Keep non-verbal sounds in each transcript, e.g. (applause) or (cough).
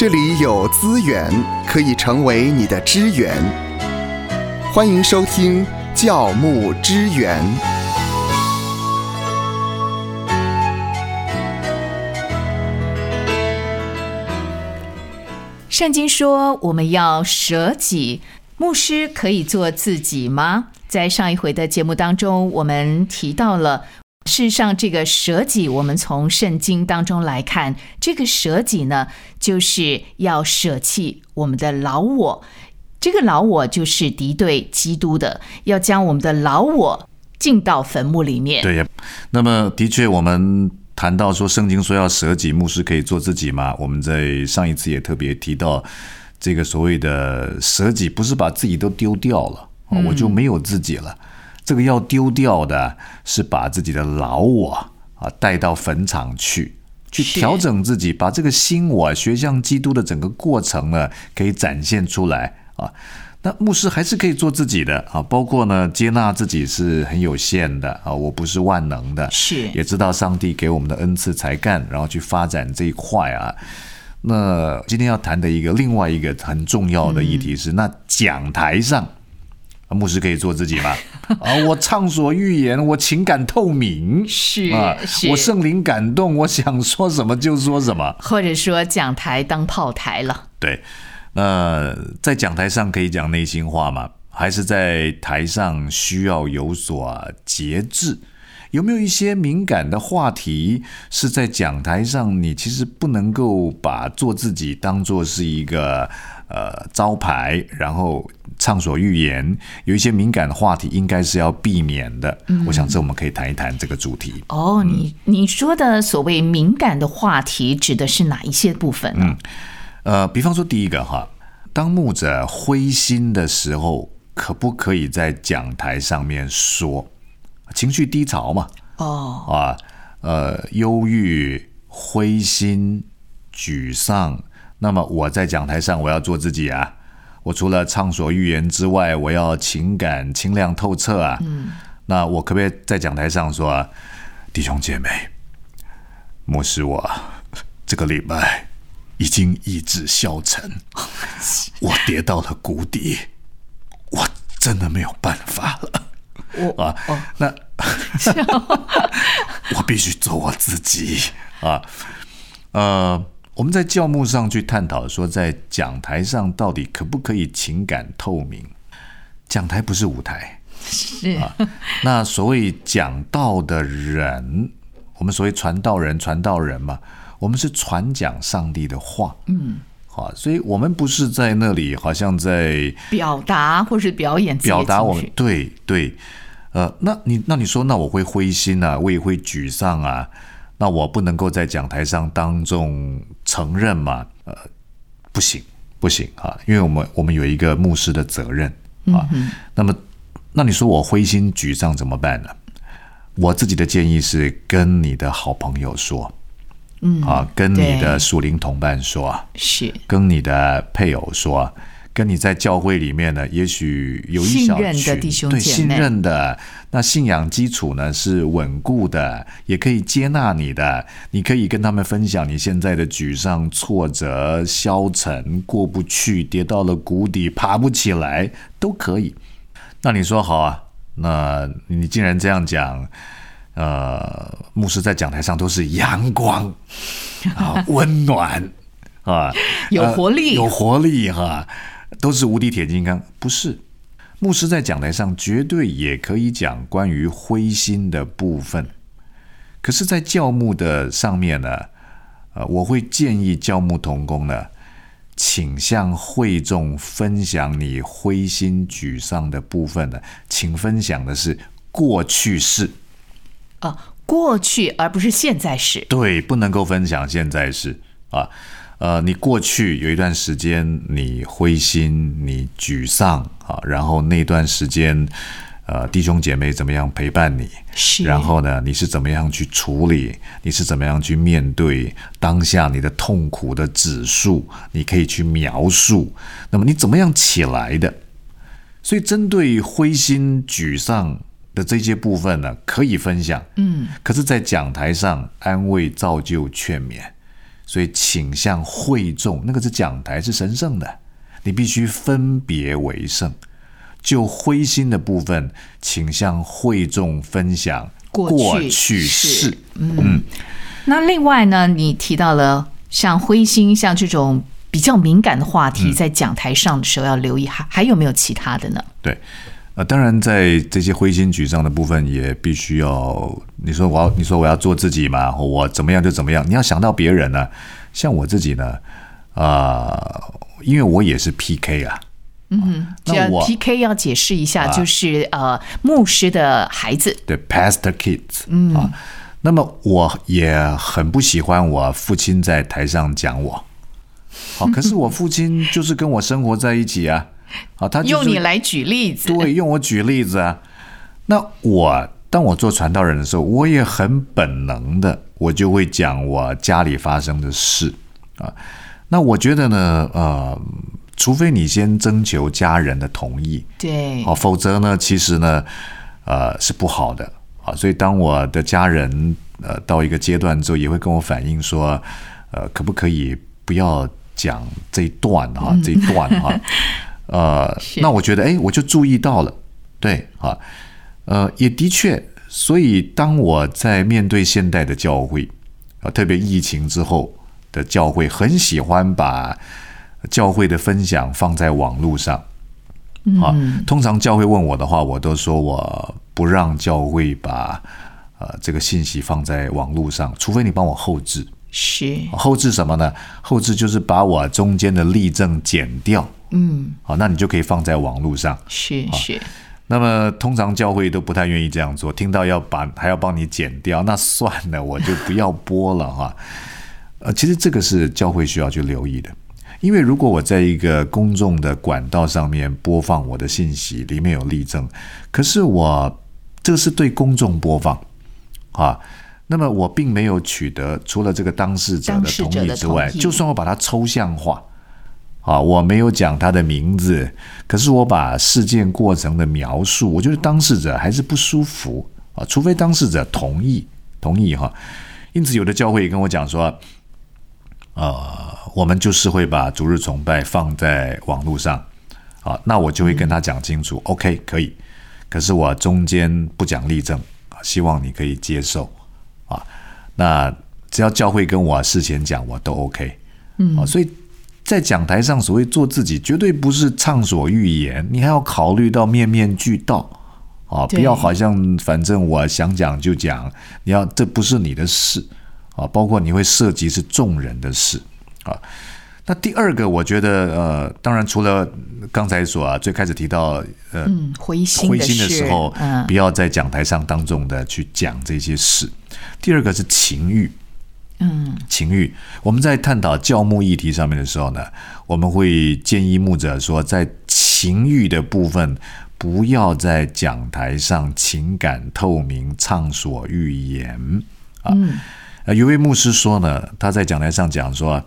这里有资源可以成为你的支援。欢迎收听教牧支援。圣经说我们要舍己，牧师可以做自己吗？在上一回的节目当中，我们提到了。事实上，这个舍己，我们从圣经当中来看，这个舍己呢，就是要舍弃我们的老我。这个老我就是敌对基督的，要将我们的老我进到坟墓里面。对呀，那么的确，我们谈到说，圣经说要舍己，牧师可以做自己嘛？我们在上一次也特别提到，这个所谓的舍己，不是把自己都丢掉了，我就没有自己了。这个要丢掉的是把自己的老我啊带到坟场去，去调整自己，把这个新我学像基督的整个过程呢，可以展现出来啊。那牧师还是可以做自己的啊，包括呢接纳自己是很有限的啊，我不是万能的，是也知道上帝给我们的恩赐才干，然后去发展这一块啊。那今天要谈的一个另外一个很重要的议题是，那讲台上。牧师可以做自己吗？(laughs) 啊，我畅所欲言，我情感透明，是啊，我圣灵感动，我想说什么就说什么，或者说讲台当炮台了。对，那在讲台上可以讲内心话吗？还是在台上需要有所节制？有没有一些敏感的话题是在讲台上你其实不能够把做自己当做是一个？呃，招牌，然后畅所欲言，有一些敏感的话题，应该是要避免的。嗯我想这我们可以谈一谈这个主题。哦，你你说的所谓敏感的话题，指的是哪一些部分呢？呃，比方说第一个哈，当牧者灰心的时候，可不可以在讲台上面说情绪低潮嘛？哦，啊，呃，忧郁、灰心、沮丧。那么我在讲台上，我要做自己啊！我除了畅所欲言之外，我要情感清亮透彻啊！嗯，那我可不可以在讲台上说，弟兄姐妹，牧师我这个礼拜已经意志消沉，(laughs) 我跌到了谷底，我真的没有办法了。我啊，那 (laughs) (laughs) 我必须做我自己啊，呃。我们在教目上去探讨说，在讲台上到底可不可以情感透明？讲台不是舞台，是啊。那所谓讲道的人，我们所谓传道人、传道人嘛，我们是传讲上帝的话，嗯，好，所以我们不是在那里好像在表达或是表演表达我们对对，呃，那你那你说，那我会灰心啊，我也会沮丧啊。那我不能够在讲台上当众承认嘛？呃，不行，不行啊！因为我们我们有一个牧师的责任啊。那么，那你说我灰心沮丧怎么办呢？我自己的建议是跟你的好朋友说，嗯啊，跟你的属灵同伴说，是跟你的配偶说。跟你在教会里面呢，也许有一小群对信任的，那信仰基础呢是稳固的，也可以接纳你的。你可以跟他们分享你现在的沮丧、挫折、消沉、过不去、跌到了谷底、爬不起来，都可以。那你说好啊？那你既然这样讲，呃，牧师在讲台上都是阳光 (laughs) 啊，温暖啊，有活力，有活力哈。都是无敌铁金刚，不是？牧师在讲台上绝对也可以讲关于灰心的部分，可是，在教牧的上面呢，呃，我会建议教牧同工呢，请向会众分享你灰心沮丧的部分呢，请分享的是过去式，啊，过去而不是现在式，对，不能够分享现在式啊。呃，你过去有一段时间你灰心，你沮丧啊，然后那段时间，呃，弟兄姐妹怎么样陪伴你？是。然后呢，你是怎么样去处理？你是怎么样去面对当下你的痛苦的指数？你可以去描述。那么你怎么样起来的？所以针对灰心沮丧的这些部分呢，可以分享。嗯。可是，在讲台上安慰、造就、劝勉。所以请向会众，那个是讲台是神圣的，你必须分别为圣。就灰心的部分，请向会众分享过去去是嗯。那另外呢，你提到了像灰心，像这种比较敏感的话嗯题，在讲台上的时候要留意，还还有没有其他的呢？对，呃，当然在这些灰心沮丧的部分，也必须要你说我要你说我要做自己嘛，我怎么样就怎么样，你要想到别人呢。像我自己呢，啊、因为我也是 PK 啊，嗯那我 PK 要解释一下，就是呃，牧师的孩子，对，Pastor Kids，嗯啊，那么我也很不喜欢我父亲在台上讲我，好，可是我父亲就是跟我生活在一起啊，啊，他就是用你来举例子，对，用我举例子啊。那我当我做传道人的时候，我也很本能的，我就会讲我家里发生的事啊。那我觉得呢，呃，除非你先征求家人的同意，对好，否则呢，其实呢，呃，是不好的啊。所以当我的家人呃到一个阶段之后，也会跟我反映说，呃，可不可以不要讲这一段哈、(laughs) 这一段哈、呃，那我觉得，哎，我就注意到了，对啊，呃，也的确，所以当我在面对现代的教会啊，特别疫情之后的教会，很喜欢把教会的分享放在网络上。啊，通常教会问我的话，我都说我不让教会把呃这个信息放在网络上，除非你帮我后置。是后置什么呢？后置就是把我中间的例证剪掉。嗯，好，那你就可以放在网络上。是是，那么通常教会都不太愿意这样做，听到要把还要帮你剪掉，那算了，我就不要播了哈。(laughs) 呃，其实这个是教会需要去留意的，因为如果我在一个公众的管道上面播放我的信息，里面有例证，可是我这是对公众播放啊。那么我并没有取得除了这个当事者的同意之外，就算我把它抽象化，啊，我没有讲他的名字，可是我把事件过程的描述，我觉得当事者还是不舒服啊，除非当事者同意，同意哈。因此，有的教会也跟我讲说，呃，我们就是会把逐日崇拜放在网络上啊，那我就会跟他讲清楚、o k 可以，可是我中间不讲例证啊，希望你可以接受啊。那只要教会跟我事前讲，我都 OK。嗯，啊，所以在讲台上所谓做自己，绝对不是畅所欲言，你还要考虑到面面俱到。啊，不要好像反正我想讲就讲，你要这不是你的事。啊，包括你会涉及是众人的事。啊。那第二个，我觉得呃，当然除了刚才所啊最开始提到呃嗯，灰心灰心的事时候，嗯。不要在讲台上当众的去讲这些事。第二个是情欲，嗯，情欲。我们在探讨教牧议题上面的时候呢，我们会建议牧者说，在情欲的部分，不要在讲台上情感透明、畅所欲言啊。呃，有位牧师说呢，他在讲台上讲说，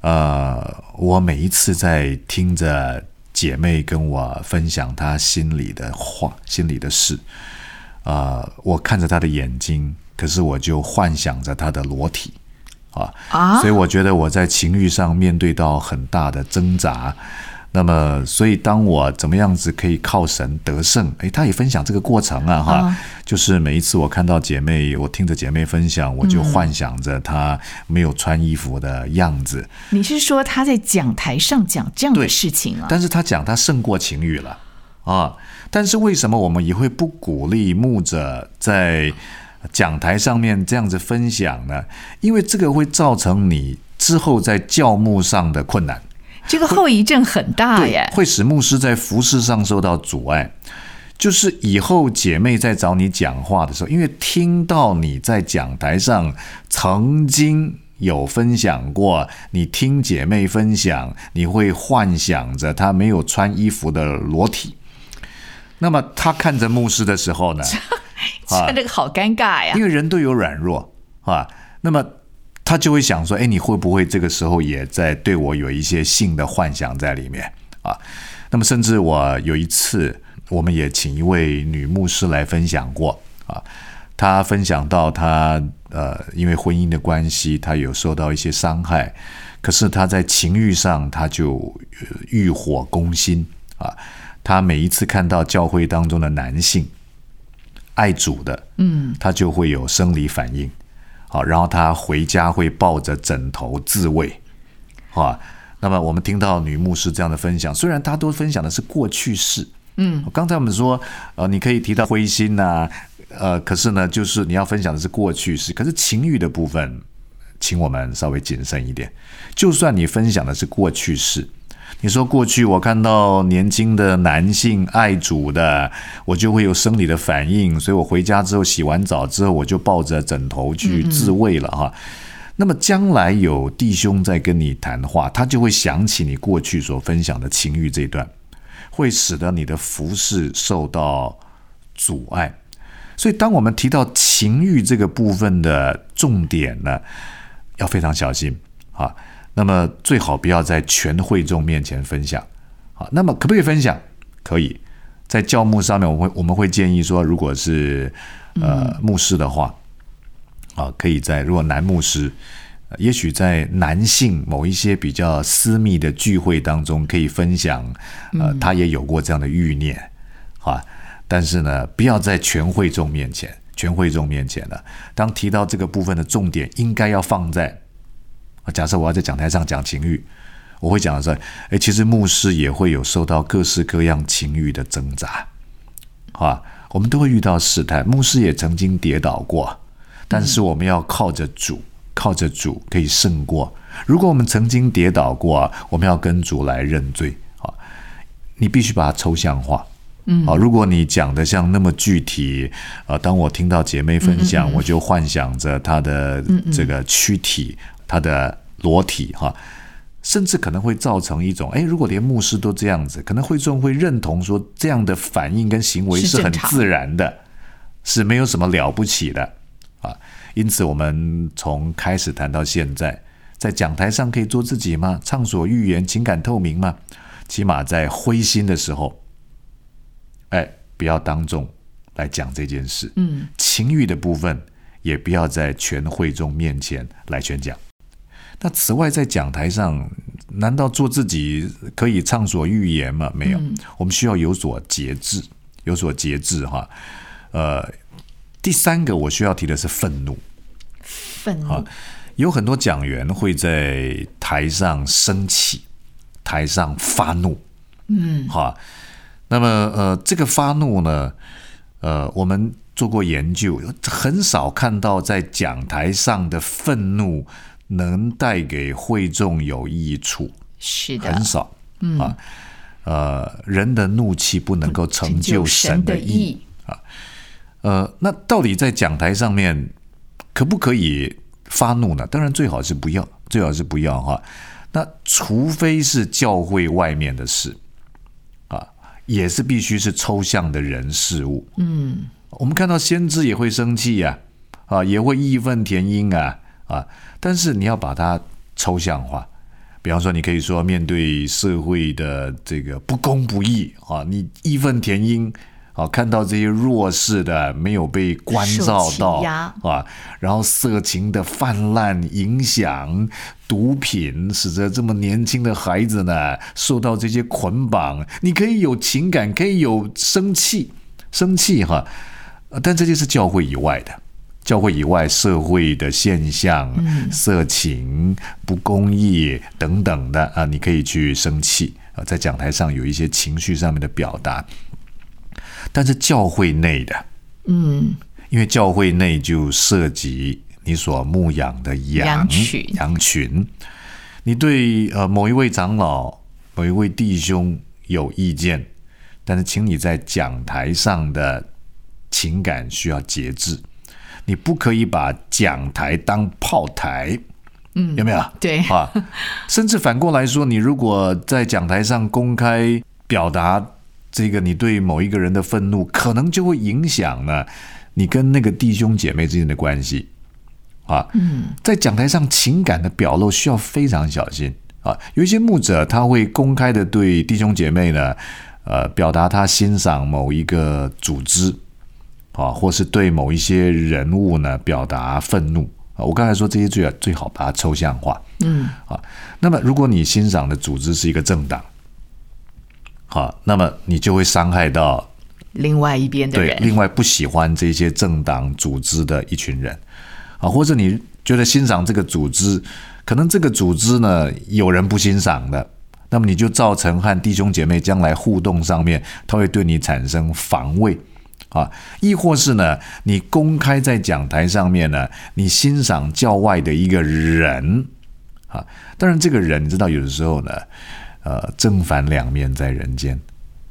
呃，我每一次在听着姐妹跟我分享她心里的话、心里的事，啊、我看着她的眼睛，可是我就幻想着她的裸体，啊，啊所以我觉得我在情欲上面对到很大的挣扎。那么，所以当我怎么样子可以靠神得胜？诶，他也分享这个过程啊，哈，啊就是每一次我看到姐妹，我听着姐妹分享，我就幻想着她没有穿衣服的样子。你是说他在讲台上讲这样的事情啊？但是他讲他胜过情欲了啊。但是为什么我们也会不鼓励牧者在讲台上面这样子分享呢？因为这个会造成你之后在教牧上的困难。这个后遗症很大耶，。会使牧师在服饰上受到阻碍。就是以后姐妹在找你讲话的时候，因为听到你在讲台上曾经有分享过，你听姐妹分享，你会幻想着她没有穿衣服的裸体。那么她看着牧师的时候呢，(laughs) (laughs) 啊这个好尴尬呀因。为人都有软弱啊，那么他就会想说，哎，你会不会这个时候也在对我有一些性的幻想在里面啊？那么甚至我有一次，我们也请一位女牧师来分享过啊，她分享到她呃，因为婚姻的关系，她有受到一些伤害，可是她在情欲上她就呃欲火攻心啊。她每一次看到教会当中的男性爱主的，嗯，他就会有生理反应，好，然后他回家会抱着枕头自慰，啊。那么我们听到女牧师这样的分享，虽然她都分享的是过去式，嗯，刚才我们说，呃，你可以提到灰心呐、呃，可是呢，就是你要分享的是过去式，可是情欲的部分，请我们稍微谨慎一点。就算你分享的是过去式，你说过去我看到年轻的男性爱主的，我就会有生理的反应，所以我回家之后洗完澡之后，我就抱着枕头去自慰了哈。那么将来有弟兄在跟你谈话，他就会想起你过去所分享的情欲这一段，会使得你的服饰受到阻碍。所以，当我们提到情欲这个部分的重点呢，要非常小心啊。那么最好不要在全会众面前分享好。那么可不可以分享？可以，在教牧上面，我会我们会建议说，如果是呃牧师的话。啊，可以在如果男牧师，也许在男性某一些比较私密的聚会当中，可以分享，呃，他也有过这样的欲念，啊，但是呢，不要在全会众面前，全会众面前呢，当提到这个部分的重点，应该要放在，假设我要在讲台上讲情欲，我会讲的是，哎，其实牧师也会有受到各式各样情欲的挣扎，啊，我们都会遇到试探，牧师也曾经跌倒过。但是我们要靠着主，靠着主可以胜过。如果我们曾经跌倒过，我们要跟主来认罪啊！你必须把它抽象化，嗯，好。如果你讲的像那么具体，呃，当我听到姐妹分享，我就幻想着她的这个躯体，她的裸体，哈，甚至可能会造成一种，哎，如果连牧师都这样子，可能会众会认同说这样的反应跟行为是很自然的，是没有什么了不起的。啊，因此我们从开始谈到现在，在讲台上可以做自己吗？畅所欲言，情感透明吗？起码在灰心的时候，哎，不要当众来讲这件事。嗯，情欲的部分也不要在全会众面前来宣讲。那此外，在讲台上，难道做自己可以畅所欲言吗？没有，我们需要有所节制，有所节制哈。呃。第三个我需要提的是愤怒，愤怒有很多讲员会在台上生气，台上发怒，嗯，哈，那么呃，这个发怒呢，呃，我们做过研究，很少看到在讲台上的愤怒能带给会众有益处，是的，很少，啊，呃，人的怒气不能够成就神的意啊。呃，那到底在讲台上面可不可以发怒呢？当然最好是不要，最好是不要哈。那除非是教会外面的事啊，也是必须是抽象的人事物。嗯，我们看到先知也会生气呀，啊，也会义愤填膺啊，啊，但是你要把它抽象化。比方说，你可以说面对社会的这个不公不义啊，你义愤填膺。啊，看到这些弱势的没有被关照到啊，然后色情的泛滥影响，毒品使得这么年轻的孩子呢受到这些捆绑。你可以有情感，可以有生气，生气哈，但这就是教会以外的，教会以外社会的现象，色情、不公义等等的啊，你可以去生气啊，在讲台上有一些情绪上面的表达。但是教会内的，嗯，因为教会内就涉及你所牧养的羊群，羊群，你对呃某一位长老、某一位弟兄有意见，但是请你在讲台上的情感需要节制，你不可以把讲台当炮台，嗯，有没有？对啊，甚至反过来说，你如果在讲台上公开表达。这个你对某一个人的愤怒，可能就会影响呢，你跟那个弟兄姐妹之间的关系啊。嗯，在讲台上情感的表露需要非常小心啊。有一些牧者他会公开的对弟兄姐妹呢，呃，表达他欣赏某一个组织啊，或是对某一些人物呢表达愤怒啊。我刚才说这些最最好把它抽象化，嗯，啊，那么如果你欣赏的组织是一个政党，好，那么你就会伤害到另外一边的对人，另外不喜欢这些政党组织的一群人啊，或者你觉得欣赏这个组织，可能这个组织呢有人不欣赏的，那么你就造成和弟兄姐妹将来互动上面，他会对你产生防卫啊，亦或是呢，你公开在讲台上面呢，你欣赏教外的一个人啊，当然这个人你知道有的时候呢，呃，正反两面在人间。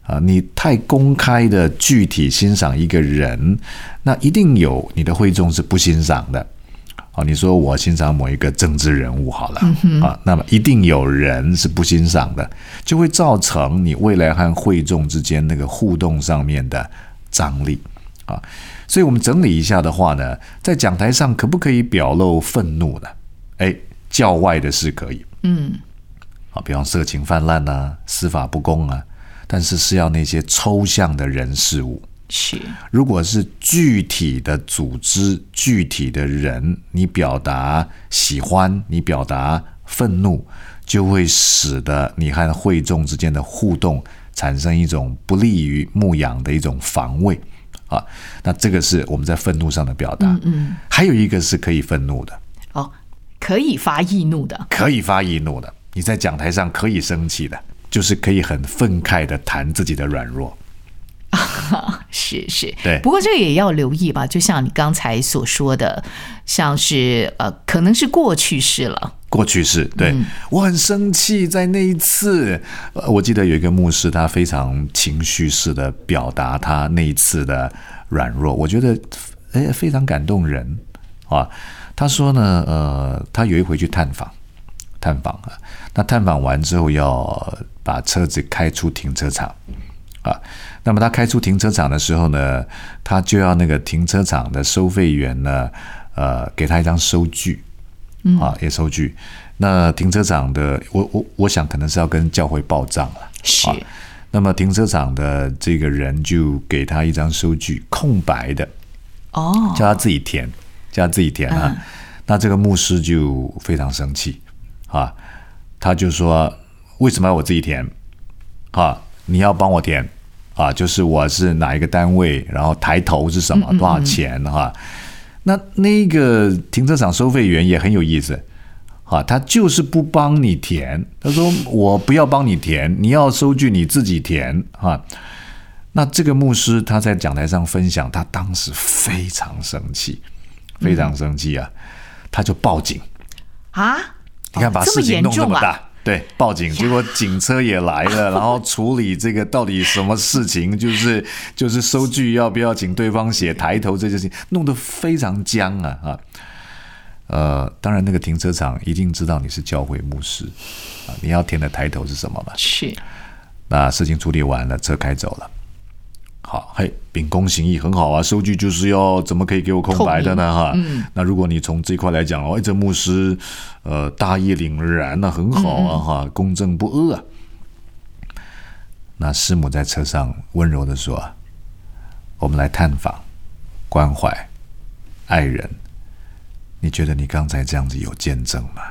啊，你太公开的具体欣赏一个人，那一定有你的会众是不欣赏的。啊，你说我欣赏某一个政治人物好了，啊，那么一定有人是不欣赏的，就会造成你未来和会众之间那个互动上面的张力啊。所以我们整理一下的话呢，在讲台上可不可以表露愤怒呢？哎，教外的是可以，嗯，啊，比方色情泛滥啊，司法不公啊。但是是要那些抽象的人事物，是如果是具体的组织、具体的人，你表达喜欢，你表达愤怒，就会使得你和会众之间的互动产生一种不利于牧羊的一种防卫啊。那这个是我们在愤怒上的表达。嗯嗯，还有一个是可以愤怒的，哦，可以发易怒的，可以发易怒的，你在讲台上可以生气的。就是可以很愤慨的谈自己的软弱，(laughs) 是是，对。不过这个也要留意吧，就像你刚才所说的，像是呃，可能是过去式了。过去式，对、我很生气，在那一次，我记得有一个牧师，他非常情绪式的表达他那一次的软弱，我觉得哎非常感动人啊。他说呢，呃，他有一回去探访，探访啊，那探访完之后要。把车子开出停车场，啊，那么他开出停车场的时候呢，他就要那个停车场的收费员呢，呃，给他一张收据，啊，也收据。那停车场的，我我我想可能是要跟教会报账了，是。那么停车场的这个人就给他一张收据，空白的，哦，叫他自己填，叫他自己填啊。那这个牧师就非常生气，啊，他就说。为什么要我自己填？啊，你要帮我填啊，就是我是哪一个单位，然后抬头是什么，多少钱哈？那那个停车场收费员也很有意思，啊，他就是不帮你填，他说我不要帮你填，你要收据你自己填啊。那这个牧师他在讲台上分享，他当时非常生气，非常生气啊，他就报警啊！你看把事情弄这么大。对，报警，结果警车也来了，(laughs) 然后处理这个到底什么事情，就是就是收据要不要请对方写抬头这件事情，弄得非常僵啊啊！呃，当然那个停车场一定知道你是教会牧师啊，你要填的抬头是什么吧？是。那事情处理完了，车开走了。好，嘿，秉公行义很好啊。收据就是要怎么可以给我空白的呢？哈，那如果你从这块来讲哦，这牧师呃大义凛然呢，很好啊，哈，公正不阿啊。那师母在车上温柔的说：“我们来探访、关怀、爱人。你觉得你刚才这样子有见证吗？”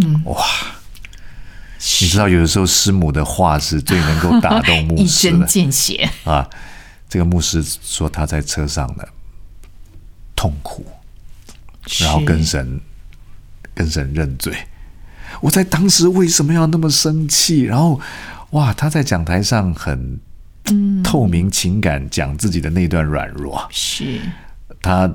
嗯，哇，你知道有的时候师母的话是最能够打动 (laughs) 牧师的，一针见血啊。这个牧师说他在车上的痛苦，然后跟神跟神认罪。我在当时为什么要那么生气？然后哇，他在讲台上很透明情感讲自己的那段软弱，是他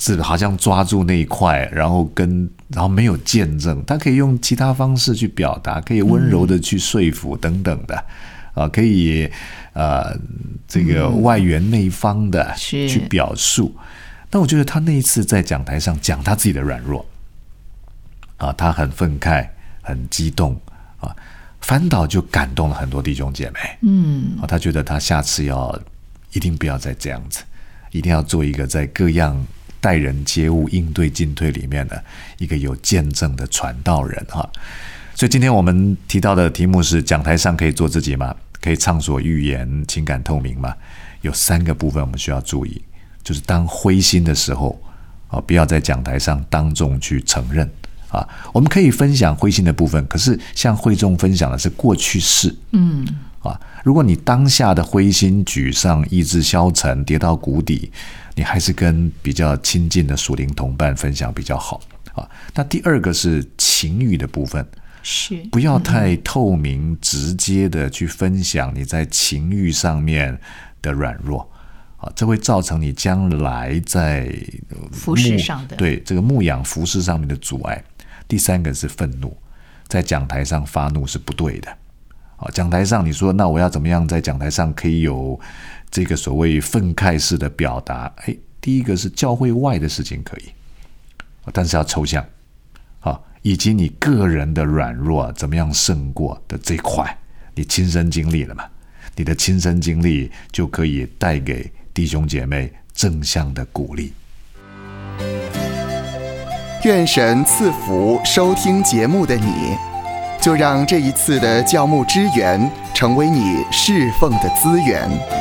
是好像抓住那一块，然后跟然后没有见证，他可以用其他方式去表达，可以温柔的去说服等等的。啊，可以，呃，这个外圆内方的去表述。但我觉得他那一次在讲台上讲他自己的软弱，啊，他很愤慨，很激动，啊，反倒就感动了很多弟兄姐妹。嗯，啊，他觉得他下次要一定不要再这样子，一定要做一个在各样待人接物、应对进退里面的一个有见证的传道人。哈，所以今天我们提到的题目是：讲台上可以做自己吗？可以畅所欲言、情感透明吗？有三个部分我们需要注意，就是当灰心的时候啊，不要在讲台上当众去承认啊。我们可以分享灰心的部分，可是向会众分享的是过去式。嗯，啊，如果你当下的灰心沮丧、意志消沉、跌到谷底，你还是跟比较亲近的属灵同伴分享比较好啊。那第二个是情欲的部分。是不要太透明、直接的去分享你在情欲上面的软弱啊，这会造成你将来在服饰上的对这个牧养服饰上面的阻碍。第三个是愤怒，在讲台上发怒是不对的啊。讲台上你说那我要怎么样在讲台上可以有这个所谓愤慨式的表达？哎，第一个是教会外的事情可以，但是要抽象。以及你个人的软弱怎么样胜过的这块，你亲身经历了嘛？你的亲身经历就可以带给弟兄姐妹正向的鼓励。愿神赐福收听节目的你，就让这一次的教牧支援成为你侍奉的资源。